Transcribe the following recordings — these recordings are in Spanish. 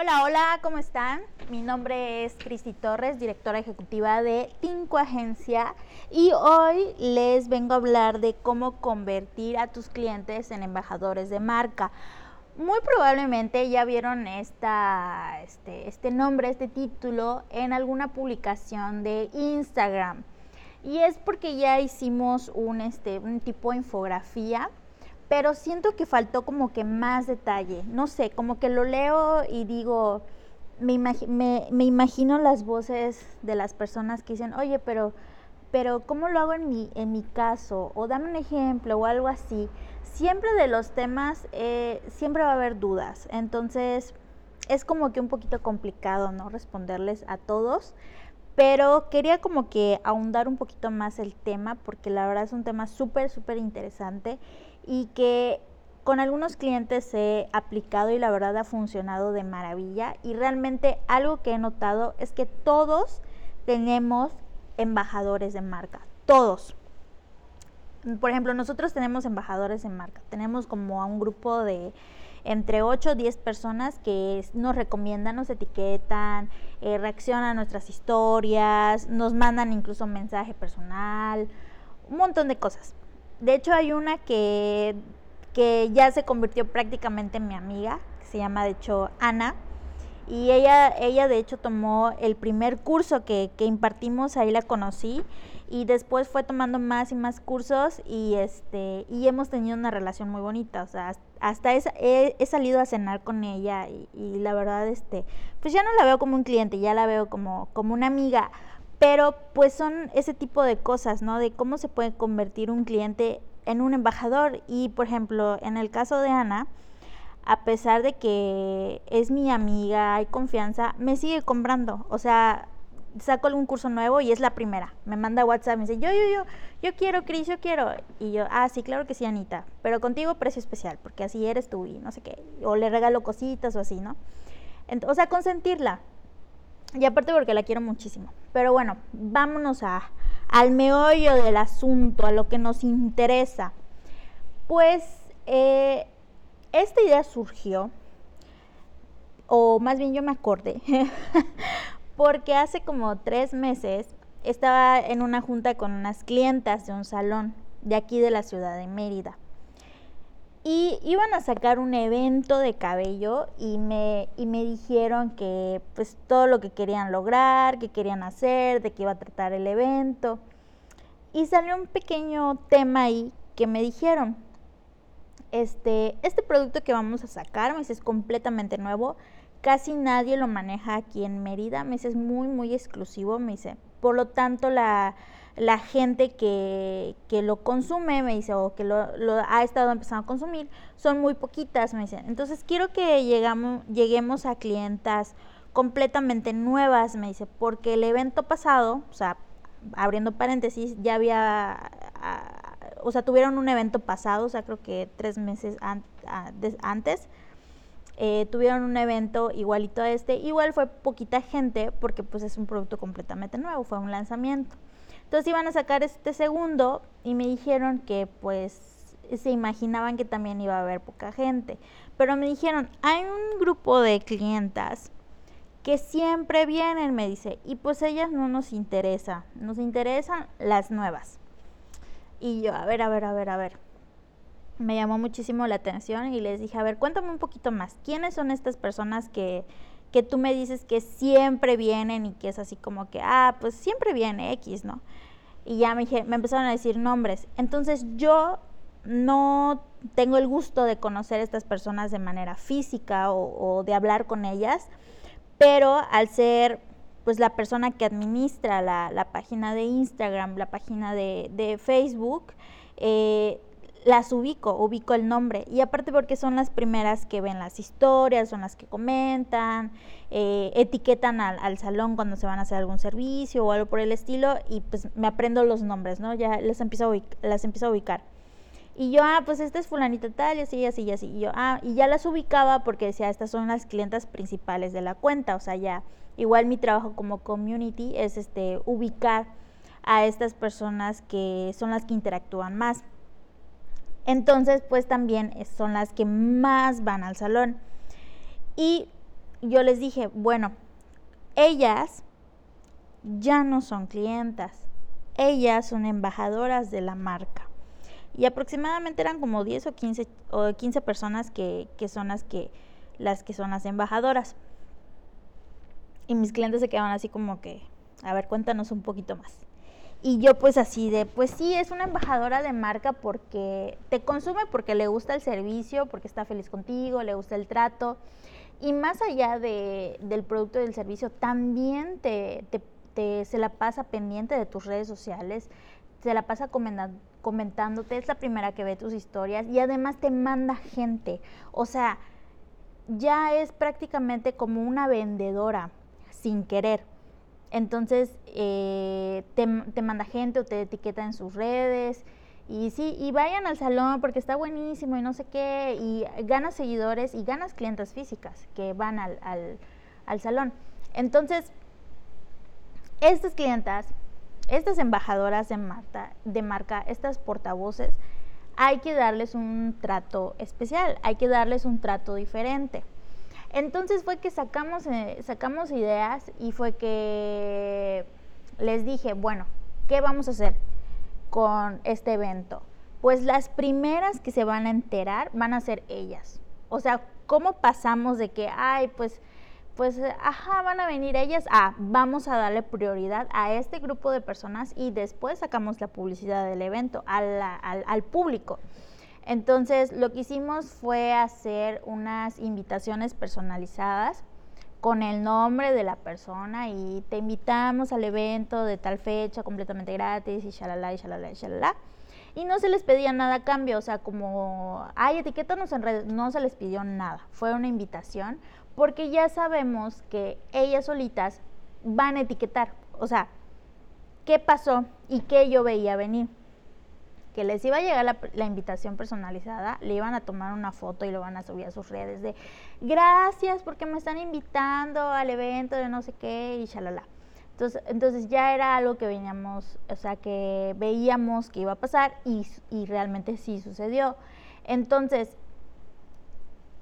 Hola, hola, ¿cómo están? Mi nombre es Cristi Torres, directora ejecutiva de Tinco Agencia y hoy les vengo a hablar de cómo convertir a tus clientes en embajadores de marca. Muy probablemente ya vieron este, este nombre, este título en alguna publicación de Instagram. Y es porque ya hicimos un, este, un tipo de infografía pero siento que faltó como que más detalle. No sé, como que lo leo y digo, me, imagino las voces de las personas que dicen, oye, pero, pero ¿cómo lo hago en mi, en mi caso? O dame un ejemplo o algo así. Siempre de los temas, eh, siempre va a haber dudas. Entonces, es como que un poquito complicado, ¿no? Responderles a todos. Pero quería como que ahondar un poquito más el tema porque la verdad es un tema súper, súper interesante y que con algunos clientes he aplicado y la verdad ha funcionado de maravilla. Y realmente algo que he notado es que todos tenemos embajadores de marca, todos. Por ejemplo, nosotros tenemos embajadores de marca, tenemos como a un grupo de entre 8 o 10 personas que nos recomiendan, nos etiquetan, eh, reaccionan a nuestras historias, nos mandan incluso un mensaje personal, un montón de cosas. De hecho, hay una que, que ya se convirtió prácticamente en mi amiga, que se llama de hecho Ana. Y ella, ella de hecho tomó el primer curso que, que impartimos, ahí la conocí. Y después fue tomando más y más cursos y este y hemos tenido una relación muy bonita. O sea hasta he, he, salido a cenar con ella y, y, la verdad este pues ya no la veo como un cliente ya la veo como como una amiga pero pues son ese tipo de cosas, ¿no? De cómo se puede convertir un cliente en un embajador. Y por ejemplo, en el caso de Ana, a pesar de que es mi amiga, hay confianza, me sigue comprando. O sea, saco algún curso nuevo y es la primera. Me manda WhatsApp, me dice, yo, yo, yo, yo quiero, Cris, yo quiero. Y yo, ah, sí, claro que sí, Anita. Pero contigo precio especial, porque así eres tú y no sé qué. O le regalo cositas o así, ¿no? o sea, consentirla. Y aparte porque la quiero muchísimo. Pero bueno, vámonos a, al meollo del asunto, a lo que nos interesa. Pues eh, esta idea surgió, o más bien yo me acordé, porque hace como tres meses estaba en una junta con unas clientas de un salón de aquí de la ciudad de Mérida y iban a sacar un evento de cabello y me, y me dijeron que pues todo lo que querían lograr, que querían hacer, de qué iba a tratar el evento. Y salió un pequeño tema ahí que me dijeron, este, este producto que vamos a sacar, me dice, es completamente nuevo, casi nadie lo maneja aquí en Mérida, me dice, es muy, muy exclusivo, me dice, por lo tanto la la gente que, lo consume, me dice, o que lo, ha estado empezando a consumir, son muy poquitas, me dicen. Entonces quiero que llegamos, lleguemos a clientas completamente nuevas, me dice, porque el evento pasado, o sea, abriendo paréntesis, ya había, ah, o sea, tuvieron un evento pasado, o sea, creo que tres meses antes, eh, tuvieron un evento igualito a este, igual fue poquita gente, porque pues es un producto completamente nuevo, fue un lanzamiento. Entonces iban a sacar este segundo y me dijeron que pues se imaginaban que también iba a haber poca gente. Pero me dijeron, hay un grupo de clientas que siempre vienen, me dice, y pues ellas no nos interesa, nos interesan las nuevas. Y yo, a ver, a ver, a ver, a ver. Me llamó muchísimo la atención y les dije, a ver, cuéntame un poquito más. ¿Quiénes son estas personas que, que tú me dices que siempre vienen y que es así como que, ah, pues siempre viene X, ¿no? Y ya me, me empezaron a decir nombres. Entonces yo no tengo el gusto de conocer a estas personas de manera física o, de hablar con ellas, pero al ser pues la persona que administra la, la página de Instagram, la página de, de Facebook, eh, las ubico, ubico el nombre. Y aparte porque son las primeras que ven las historias, son las que comentan, eh, etiquetan al, salón cuando se van a hacer algún servicio o algo por el estilo y pues me aprendo los nombres, ¿no? Ya les empiezo las empiezo a ubicar. Y yo, ah, pues esta es fulanita tal, y así, y así, y así. Y yo, ah, y ya las ubicaba porque decía, estas son las clientas principales de la cuenta. O sea, ya, igual mi trabajo como community es este, ubicar a estas personas que son las que interactúan más. Entonces, pues también son las que más van al salón. Y yo les dije, bueno, ellas ya no son clientas, ellas son embajadoras de la marca. Y aproximadamente eran como 10 o 15, o 15 personas que, que son las que, las que son las embajadoras. Y mis clientes se quedaban así como que, a ver, cuéntanos un poquito más. Y yo pues así de, pues sí, es una embajadora de marca porque te consume porque le gusta el servicio, porque está feliz contigo, le gusta el trato. Y más allá de, del producto y del servicio, también te, te, se la pasa pendiente de tus redes sociales, se la pasa comentándote, es la primera que ve tus historias y además te manda gente. O sea, ya es prácticamente como una vendedora sin querer. Entonces, eh, te, manda gente o te etiqueta en sus redes. Y sí, y vayan al salón porque está buenísimo y no sé qué. Y ganas seguidores y ganas clientes físicas que van al, al, al salón. Entonces, estas clientas, estas embajadoras de marca, de marca, estas portavoces, hay que darles un trato especial, hay que darles un trato diferente. Entonces fue que sacamos, eh, sacamos ideas y fue que les dije, bueno, ¿qué vamos a hacer con este evento? Pues las primeras que se van a enterar van a ser ellas. O sea, ¿cómo pasamos de que, ay, pues, pues, ajá, van a venir ellas a, vamos a darle prioridad a este grupo de personas y después sacamos la publicidad del evento al, al público? Entonces, lo que hicimos fue hacer unas invitaciones personalizadas con el nombre de la persona y te invitamos al evento de tal fecha completamente gratis y shalala y shalala y shalala. Y no se les pedía nada a cambio, o sea, como, ay, etiquétanos en redes, no se les pidió nada. Fue una invitación porque ya sabemos que ellas solitas van a etiquetar, o sea, qué pasó y qué yo veía venir les iba a llegar la, invitación personalizada, le iban a tomar una foto y lo van a subir a sus redes de gracias porque me están invitando al evento de no sé qué y shalala. Entonces, entonces ya era algo que veníamos, o sea, que veíamos que iba a pasar y, y realmente sí sucedió. Entonces,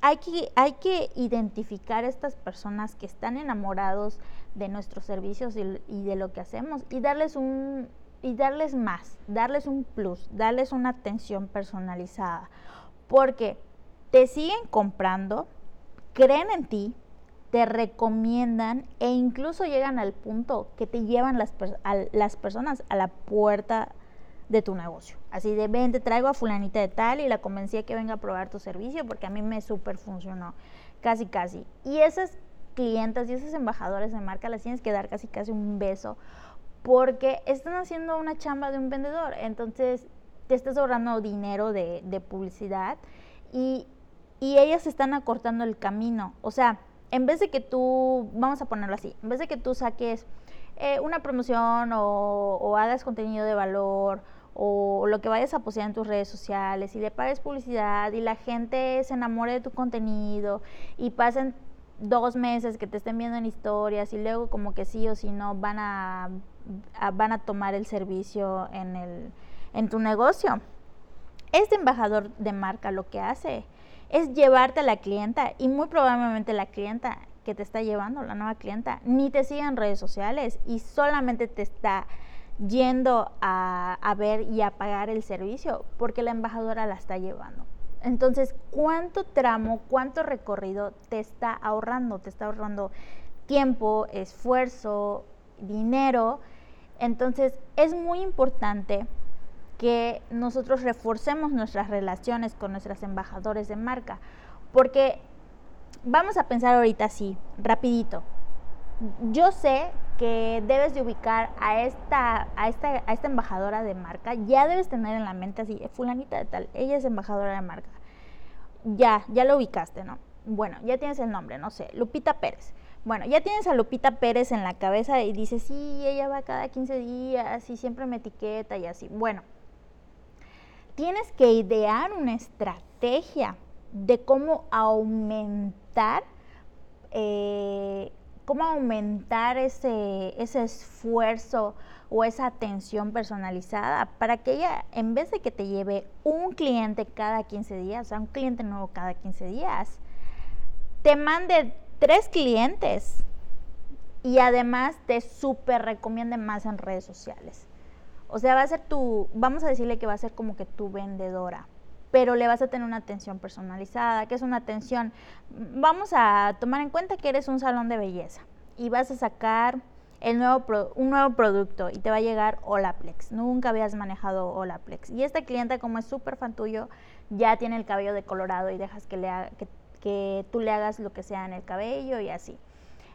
hay que, hay que identificar a estas personas que están enamorados de nuestros servicios y de lo que hacemos y darles un, y darles más, darles un plus, darles una atención personalizada, porque te siguen comprando, creen en ti, te recomiendan e incluso llegan al punto que te llevan las, las personas a la puerta de tu negocio. Así de, ven, te traigo a fulanita de tal y la convencí a que venga a probar tu servicio porque a mí me súper funcionó, casi, casi. Y esas clientas y esos embajadores de marca las tienes que dar casi, casi un beso porque están haciendo una chamba de un vendedor, entonces te estás ahorrando dinero de, publicidad y, ellas están acortando el camino. O sea, en vez de que tú, vamos a ponerlo así, en vez de que tú saques eh, una promoción o, hagas contenido de valor o lo que vayas a postear en tus redes sociales y le pagues publicidad y la gente se enamore de tu contenido y pasen dos meses que te estén viendo en historias y luego como que sí o sí no van a van a tomar el servicio en, el, en tu negocio. Este embajador de marca lo que hace es llevarte a la clienta y muy probablemente la clienta que te está llevando, la nueva clienta, ni te sigue en redes sociales y solamente te está yendo a, a ver y a pagar el servicio porque la embajadora la está llevando. Entonces, ¿cuánto tramo, cuánto recorrido te está ahorrando? Te está ahorrando tiempo, esfuerzo, dinero entonces es muy importante que nosotros reforcemos nuestras relaciones con nuestros embajadores de marca, porque vamos a pensar ahorita así, rapidito. Yo sé que debes de ubicar a esta, a esta, a esta embajadora de marca, ya debes tener en la mente así, fulanita de tal, ella es embajadora de marca. Ya, ya lo ubicaste, ¿no? Bueno, ya tienes el nombre, no sé, Lupita Pérez. Bueno, ya tienes a Lupita Pérez en la cabeza y dices, sí, ella va cada 15 días y siempre me etiqueta y así. Bueno, tienes que idear una estrategia de cómo aumentar, eh, cómo aumentar ese, ese esfuerzo o esa atención personalizada para que ella, en vez de que te lleve un cliente cada 15 días, o sea, un cliente nuevo cada 15 días, te mande tres clientes y además te súper recomiende más en redes sociales. O sea, va a ser tu, vamos a decirle que va a ser como que tu vendedora, pero le vas a tener una atención personalizada, que es una atención, vamos a tomar en cuenta que eres un salón de belleza y vas a sacar el nuevo un nuevo producto y te va a llegar Olaplex. Nunca habías manejado Olaplex. Y esta clienta, como es súper fan tuyo, ya tiene el cabello decolorado y dejas que, le que, que tú le hagas lo que sea en el cabello y así.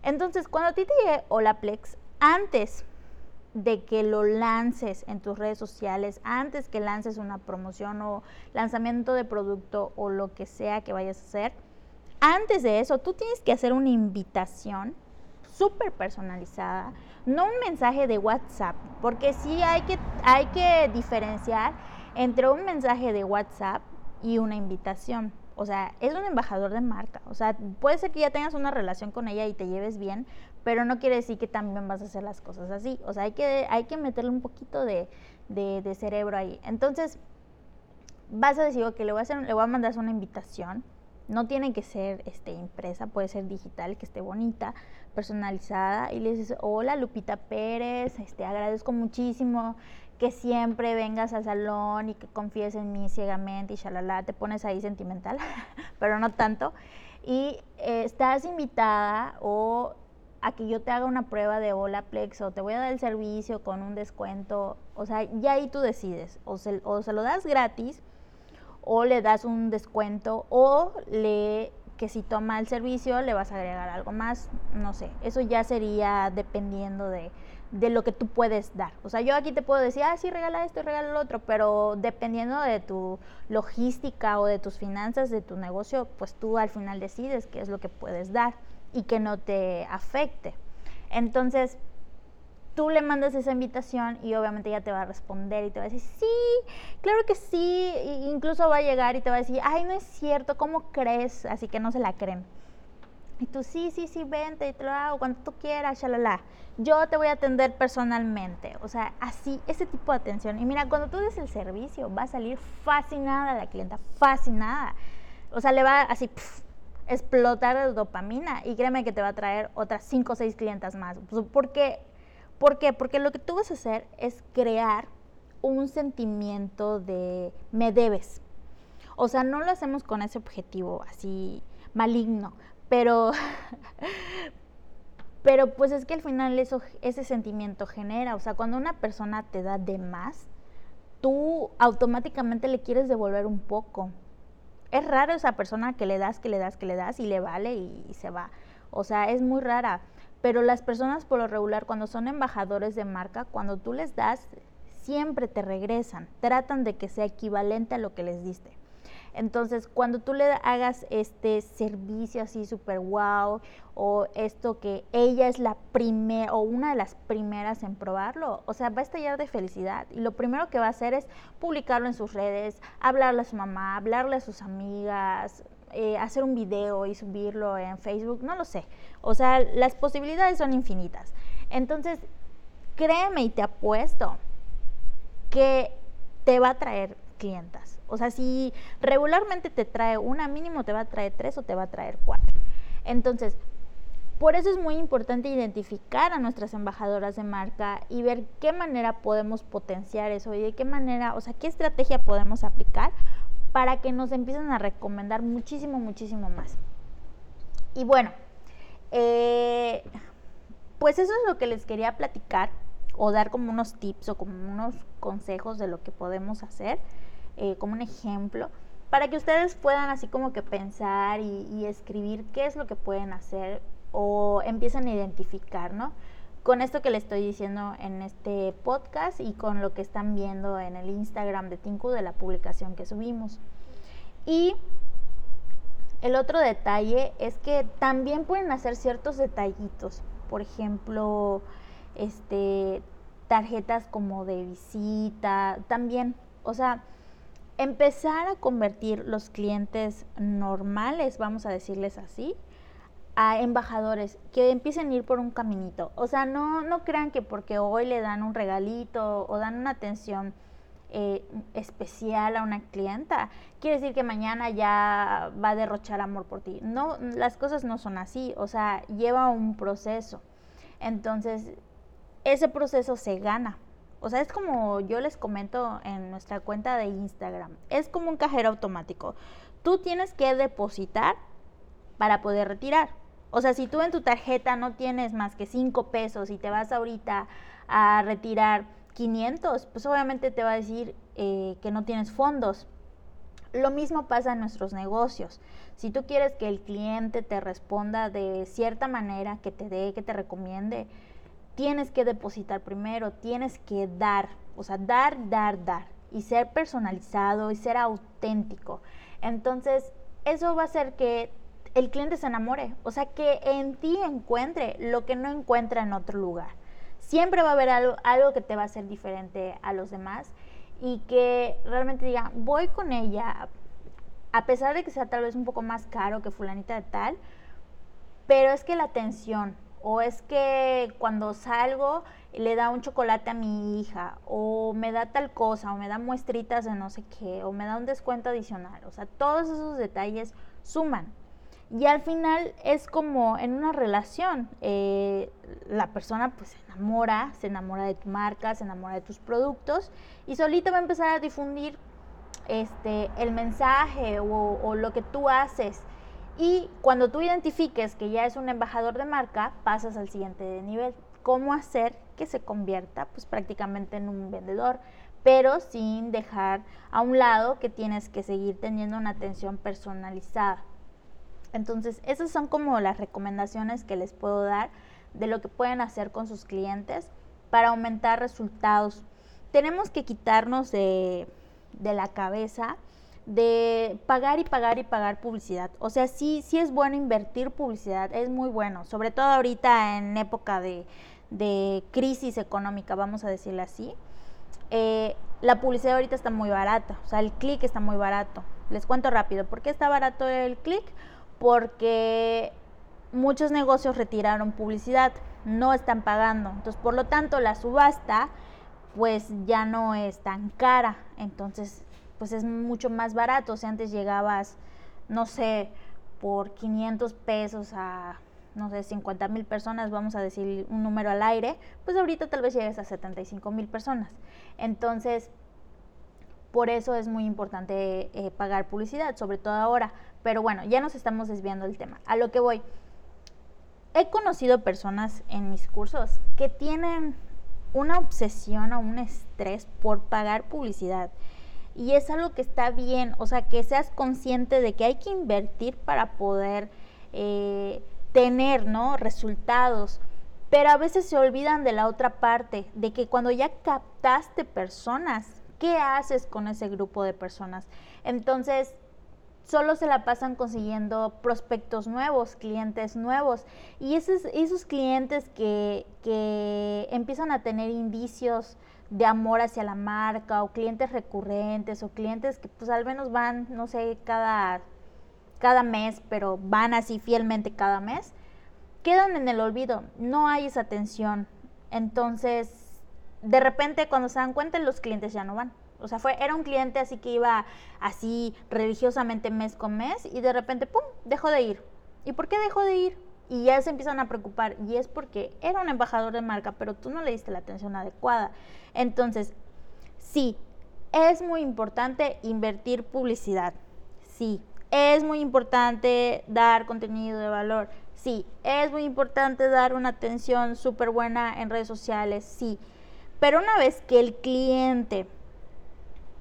Entonces, cuando a ti te llegue Olaplex, antes de que lo lances en tus redes sociales, antes que lances una promoción o lanzamiento de producto o lo que sea que vayas a hacer, antes de eso, tú tienes que hacer una invitación súper personalizada, no un mensaje de WhatsApp, porque sí hay que, hay que diferenciar entre un mensaje de WhatsApp y una invitación. O sea, es un embajador de marca. O sea, puede ser que ya tengas una relación con ella y te lleves bien, pero no quiere decir que también vas a hacer las cosas así. O sea, hay que, hay que meterle un poquito de, de, cerebro ahí. Entonces, vas a decir, que le voy a, hacer, le voy a mandar una invitación. No tiene que ser este, impresa, puede ser digital, que esté bonita, personalizada. Y le dices, hola Lupita Pérez, este, agradezco muchísimo que siempre vengas al salón y que confíes en mí ciegamente y shalala, te pones ahí sentimental, pero no tanto. Y eh, estás invitada o a que yo te haga una prueba de Olaplex o te voy a dar el servicio con un descuento, o sea, ya ahí tú decides, o se, o se lo das gratis o le das un descuento o le que si toma el servicio le vas a agregar algo más, no sé, eso ya sería dependiendo de, de lo que tú puedes dar. O sea, yo aquí te puedo decir, ah, sí, regala esto y regala lo otro, pero dependiendo de tu logística o de tus finanzas, de tu negocio, pues tú al final decides qué es lo que puedes dar y que no te afecte. Entonces, tú le mandas esa invitación y obviamente ella te va a responder y te va a decir, sí, claro que sí, incluso va a llegar y te va a decir, ay, no es cierto, ¿cómo crees? Así que no se la creen. Y tú, sí, sí, sí, vente y te lo hago cuando tú quieras, shalala. Yo te voy a atender personalmente. O sea, así, ese tipo de atención. Y mira, cuando tú des el servicio, va a salir fascinada la clienta, fascinada. O sea, le va así, explotar de dopamina. Y créeme que te va a traer otras 5 o 6 clientas más. ¿Por qué? ¿Por qué? Porque lo que tú vas a hacer es crear un sentimiento de me debes. O sea, no lo hacemos con ese objetivo así maligno, pero, pero pues es que al final eso, ese sentimiento genera, o sea, cuando una persona te da de más, tú automáticamente le quieres devolver un poco. Es raro esa persona que le das, que le das, que le das y le vale y, y se va. O sea, es muy rara. Pero las personas por lo regular, cuando son embajadores de marca, cuando tú les das, siempre te regresan. Tratan de que sea equivalente a lo que les diste. Entonces, cuando tú le hagas este servicio así súper wow o esto que ella es la primera o una de las primeras en probarlo, o sea, va a estallar de felicidad. Y lo primero que va a hacer es publicarlo en sus redes, hablarle a su mamá, hablarle a sus amigas, eh, hacer un video y subirlo en Facebook, no lo sé. O sea, las posibilidades son infinitas. Entonces, créeme y te apuesto que te va a traer clientas. O sea, si regularmente te trae una, mínimo te va a traer tres o te va a traer cuatro. Entonces, por eso es muy importante identificar a nuestras embajadoras de marca y ver qué manera podemos potenciar eso y de qué manera, o sea, qué estrategia podemos aplicar para que nos empiecen a recomendar muchísimo, muchísimo más. Y bueno, eh, pues eso es lo que les quería platicar o dar como unos tips o como unos consejos de lo que podemos hacer. Eh, como un ejemplo, para que ustedes puedan así como que pensar y, escribir qué es lo que pueden hacer o empiecen a identificar, ¿no? Con esto que les estoy diciendo en este podcast y con lo que están viendo en el Instagram de Tinku de la publicación que subimos. Y el otro detalle es que también pueden hacer ciertos detallitos. Por ejemplo, este tarjetas como de visita, también, o sea, empezar a convertir los clientes normales, vamos a decirles así, a embajadores que empiecen a ir por un caminito. O sea, no, no crean que porque hoy le dan un regalito o dan una atención eh, especial a una clienta, quiere decir que mañana ya va a derrochar amor por ti. No, las cosas no son así, o sea, lleva un proceso. Entonces, ese proceso se gana. O sea, es como yo les comento en nuestra cuenta de Instagram. Es como un cajero automático. Tú tienes que depositar para poder retirar. O sea, si tú en tu tarjeta no tienes más que 5 pesos y te vas ahorita a retirar 500, pues obviamente te va a decir eh, que no tienes fondos. Lo mismo pasa en nuestros negocios. Si tú quieres que el cliente te responda de cierta manera, que te dé, que te recomiende, tienes que depositar primero, tienes que dar, o sea, dar, dar, dar, y ser personalizado y ser auténtico. Entonces, eso va a hacer que el cliente se enamore, o sea, que en ti encuentre lo que no encuentra en otro lugar. Siempre va a haber algo, algo que te va a hacer diferente a los demás y que realmente diga, voy con ella, a pesar de que sea tal vez un poco más caro que fulanita de tal, pero es que la atención, o es que cuando salgo le da un chocolate a mi hija, o me da tal cosa, o me da muestritas de no sé qué, o me da un descuento adicional, o sea, todos esos detalles suman. Y al final es como en una relación, eh, la persona pues se enamora, se enamora de tu marca, se enamora de tus productos y solita va a empezar a difundir este, el mensaje o, o lo que tú haces. Y cuando tú identifiques que ya es un embajador de marca, pasas al siguiente nivel. ¿Cómo hacer que se convierta pues prácticamente en un vendedor? pero sin dejar a un lado que tienes que seguir teniendo una atención personalizada. Entonces, esas son como las recomendaciones que les puedo dar de lo que pueden hacer con sus clientes para aumentar resultados. Tenemos que quitarnos de, la cabeza de pagar y pagar y pagar publicidad. O sea, sí, sí es bueno invertir publicidad, es muy bueno, sobre todo ahorita en época de, crisis económica, vamos a decirle así. Eh, la publicidad ahorita está muy barata, o sea, el clic está muy barato. Les cuento rápido, ¿por qué está barato el clic? porque muchos negocios retiraron publicidad, no están pagando. Entonces, por lo tanto, la subasta pues ya no es tan cara. Entonces, pues es mucho más barato. Si antes llegabas, no sé, por 500 pesos a, no sé, 50 mil personas, vamos a decir un número al aire, pues ahorita tal vez llegues a 75 mil personas. Entonces, por eso es muy importante eh, pagar publicidad, sobre todo ahora. Pero bueno, ya nos estamos desviando del tema. A lo que voy. He conocido personas en mis cursos que tienen una obsesión o un estrés por pagar publicidad. Y es algo que está bien, o sea, que seas consciente de que hay que invertir para poder eh, tener, ¿no? Resultados. Pero a veces se olvidan de la otra parte, de que cuando ya captaste personas, ¿qué haces con ese grupo de personas? Entonces, solo se la pasan consiguiendo prospectos nuevos, clientes nuevos. Y esos, esos clientes que, que empiezan a tener indicios de amor hacia la marca o clientes recurrentes o clientes que pues al menos van, no sé, cada, cada mes, pero van así fielmente cada mes, quedan en el olvido, no hay esa atención. Entonces, de repente cuando se dan cuenta los clientes ya no van. O sea, fue, era un cliente así que iba así religiosamente mes con mes y de repente, ¡pum!, dejó de ir. ¿Y por qué dejó de ir? Y ya se empiezan a preocupar y es porque era un embajador de marca, pero tú no le diste la atención adecuada. Entonces, sí, es muy importante invertir publicidad. Sí, es muy importante dar contenido de valor. Sí, es muy importante dar una atención súper buena en redes sociales. Sí, pero una vez que el cliente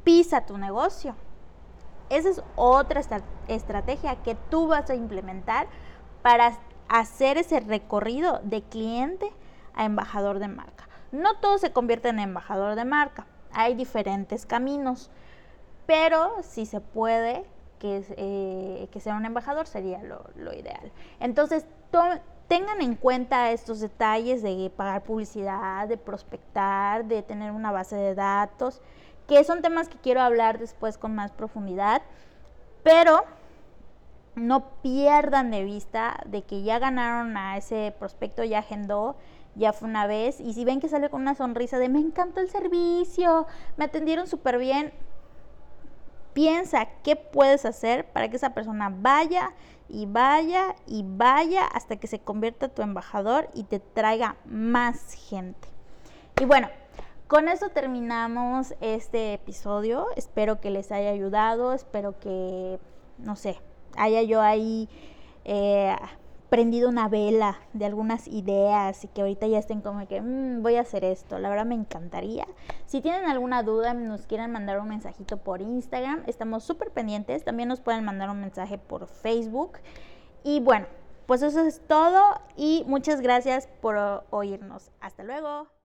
pisa tu negocio. Esa es otra estrategia que tú vas a implementar para hacer ese recorrido de cliente a embajador de marca. No todo se convierte en embajador de marca, hay diferentes caminos, pero si se puede que, eh, que sea un embajador sería lo ideal. Entonces, tengan en cuenta estos detalles de pagar publicidad, de prospectar, de tener una base de datos que son temas que quiero hablar después con más profundidad, pero no pierdan de vista de que ya ganaron a ese prospecto, ya agendó, ya fue una vez. Y si ven que sale con una sonrisa de me encantó el servicio, me atendieron súper bien, piensa qué puedes hacer para que esa persona vaya y vaya y vaya hasta que se convierta tu embajador y te traiga más gente. Y bueno, con eso terminamos este episodio. Espero que les haya ayudado, espero que, no sé, haya yo ahí eh, prendido una vela de algunas ideas y que ahorita ya estén como que mm, voy a hacer esto. La verdad me encantaría. Si tienen alguna duda, nos quieren mandar un mensajito por Instagram, estamos súper pendientes. También nos pueden mandar un mensaje por Facebook. Y bueno, pues eso es todo y muchas gracias por oírnos. Hasta luego.